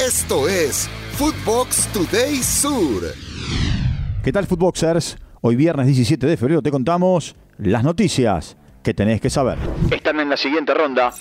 Esto es Footbox Today Sur. ¿Qué tal, Footboxers? Hoy viernes 17 de febrero te contamos las noticias que tenés que saber. Están en la siguiente ronda.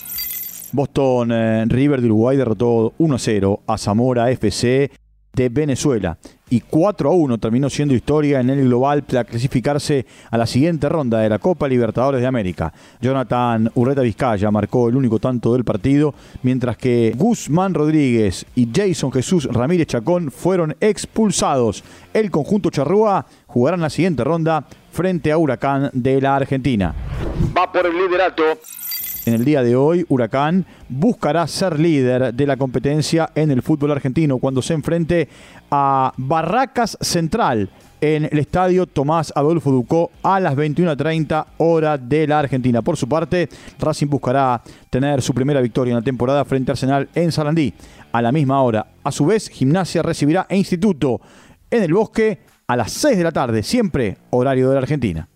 Boston eh, River de Uruguay derrotó 1-0 a Zamora FC de Venezuela y 4 a 1 terminó siendo historia en el global para clasificarse a la siguiente ronda de la Copa Libertadores de América. Jonathan Urreta Vizcaya marcó el único tanto del partido, mientras que Guzmán Rodríguez y Jason Jesús Ramírez Chacón fueron expulsados. El conjunto charrúa jugará en la siguiente ronda frente a Huracán de la Argentina. Va por el liderato. En el día de hoy, Huracán buscará ser líder de la competencia en el fútbol argentino cuando se enfrente a Barracas Central en el estadio Tomás Adolfo Ducó a las 21.30 hora de la Argentina. Por su parte, Racing buscará tener su primera victoria en la temporada frente a Arsenal en Sarandí a la misma hora. A su vez, Gimnasia recibirá a Instituto en el Bosque a las 6 de la tarde, siempre horario de la Argentina.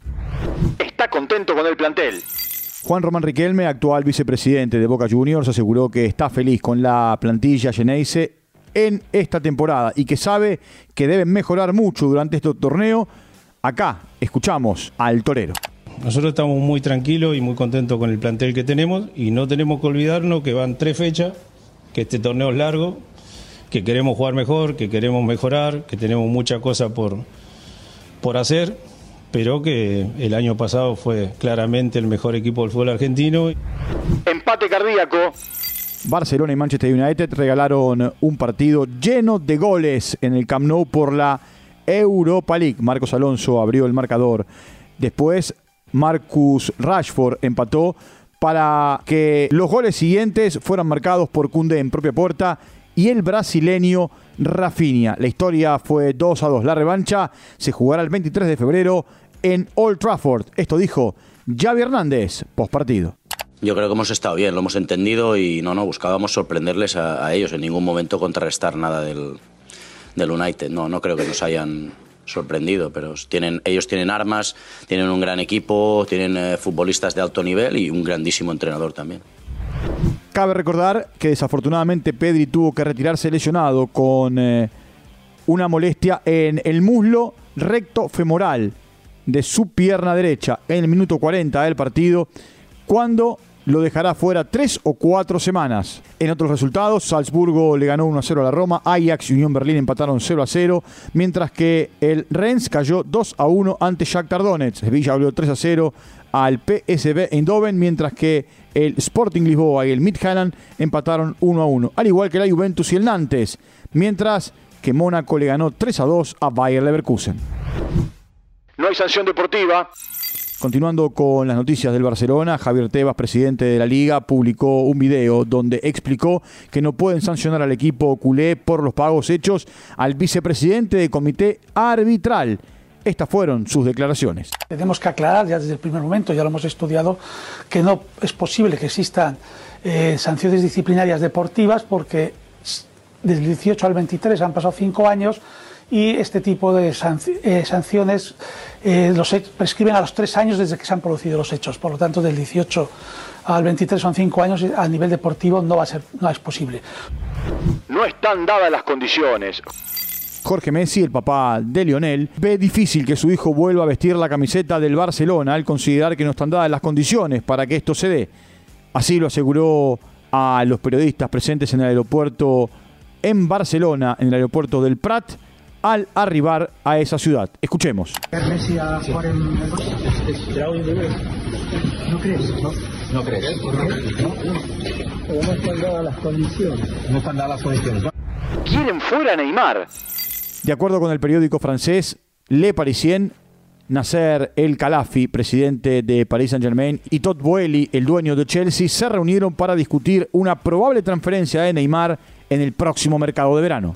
Está contento con el plantel. Juan Román Riquelme, actual vicepresidente de Boca Juniors, aseguró que está feliz con la plantilla Geneise en esta temporada y que sabe que deben mejorar mucho durante este torneo. Acá escuchamos al torero. Nosotros estamos muy tranquilos y muy contentos con el plantel que tenemos y no tenemos que olvidarnos que van tres fechas, que este torneo es largo, que queremos jugar mejor, que queremos mejorar, que tenemos muchas cosas por, por hacer pero que el año pasado fue claramente el mejor equipo del fútbol argentino. Empate cardíaco. Barcelona y Manchester United regalaron un partido lleno de goles en el Camp Nou por la Europa League. Marcos Alonso abrió el marcador. Después Marcus Rashford empató para que los goles siguientes fueran marcados por Kunde en propia puerta y el brasileño Rafinha. La historia fue 2 a 2. La revancha se jugará el 23 de febrero en Old Trafford. Esto dijo Javi Hernández, postpartido. Yo creo que hemos estado bien, lo hemos entendido y no, no, buscábamos sorprenderles a, ellos, en ningún momento contrarrestar nada del, del United. No, no creo que nos hayan sorprendido, pero tienen, ellos tienen armas, tienen un gran equipo, tienen eh, futbolistas de alto nivel y un grandísimo entrenador también. Cabe recordar que desafortunadamente Pedri tuvo que retirarse lesionado con eh, una molestia en el muslo recto femoral de su pierna derecha en el minuto 40 del partido, cuando lo dejará fuera tres o cuatro semanas. En otros resultados, Salzburgo le ganó 1 0 a la Roma, Ajax y Unión Berlín empataron 0 a 0, mientras que el Rennes cayó 2 a 1 ante Shakhtar Donetsk. Sevilla abrió 3 a 0 al PSV Eindhoven, mientras que el Sporting Lisboa y el Midtjylland empataron 1 a 1, al igual que la Juventus y el Nantes, mientras que Mónaco le ganó 3 a 2 a Bayer Leverkusen. No hay sanción deportiva. Continuando con las noticias del Barcelona, Javier Tebas, presidente de la liga, publicó un video donde explicó que no pueden sancionar al equipo culé por los pagos hechos al vicepresidente del comité arbitral. Estas fueron sus declaraciones. Tenemos que aclarar ya desde el primer momento, ya lo hemos estudiado, que no es posible que existan eh, sanciones disciplinarias deportivas porque desde el 18 al 23 han pasado cinco años y este tipo de eh, sanciones eh, los prescriben a los tres años desde que se han producido los hechos. Por lo tanto, del 18 al 23 son cinco años y a nivel deportivo no va a ser, no es posible. No están dadas las condiciones. Jorge Messi, el papá de Lionel, ve difícil que su hijo vuelva a vestir la camiseta del Barcelona al considerar que no están dadas las condiciones para que esto se dé. Así lo aseguró a los periodistas presentes en el aeropuerto en Barcelona, en el aeropuerto del Prat, al arribar a esa ciudad. Escuchemos. ¿No crees? ¿No, crees? No, están dadas las condiciones. No están dadas las condiciones. Quieren fuera Neymar. De acuerdo con el periódico francés Le Parisien, Nasser El Khalafi, presidente de Paris Saint-Germain, y Todd Boehly, el dueño de Chelsea, se reunieron para discutir una probable transferencia de Neymar en el próximo mercado de verano.